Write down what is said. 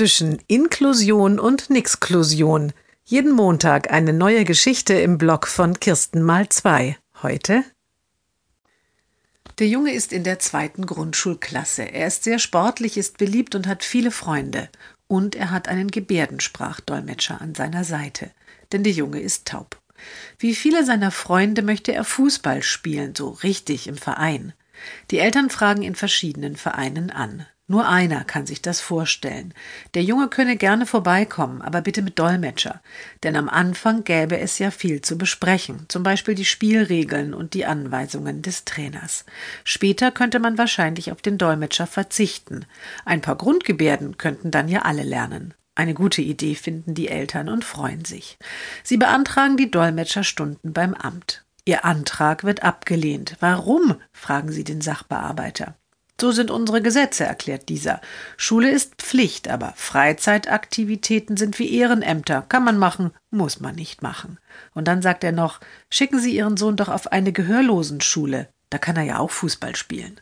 zwischen Inklusion und Nixklusion. Jeden Montag eine neue Geschichte im Blog von Kirsten mal zwei. Heute der Junge ist in der zweiten Grundschulklasse. Er ist sehr sportlich, ist beliebt und hat viele Freunde. Und er hat einen Gebärdensprachdolmetscher an seiner Seite. Denn der Junge ist taub. Wie viele seiner Freunde möchte er Fußball spielen, so richtig im Verein. Die Eltern fragen in verschiedenen Vereinen an. Nur einer kann sich das vorstellen. Der Junge könne gerne vorbeikommen, aber bitte mit Dolmetscher. Denn am Anfang gäbe es ja viel zu besprechen, zum Beispiel die Spielregeln und die Anweisungen des Trainers. Später könnte man wahrscheinlich auf den Dolmetscher verzichten. Ein paar Grundgebärden könnten dann ja alle lernen. Eine gute Idee finden die Eltern und freuen sich. Sie beantragen die Dolmetscherstunden beim Amt. Ihr Antrag wird abgelehnt. Warum? fragen sie den Sachbearbeiter. So sind unsere Gesetze, erklärt dieser. Schule ist Pflicht, aber Freizeitaktivitäten sind wie Ehrenämter. Kann man machen, muss man nicht machen. Und dann sagt er noch, schicken Sie Ihren Sohn doch auf eine Gehörlosenschule. Da kann er ja auch Fußball spielen.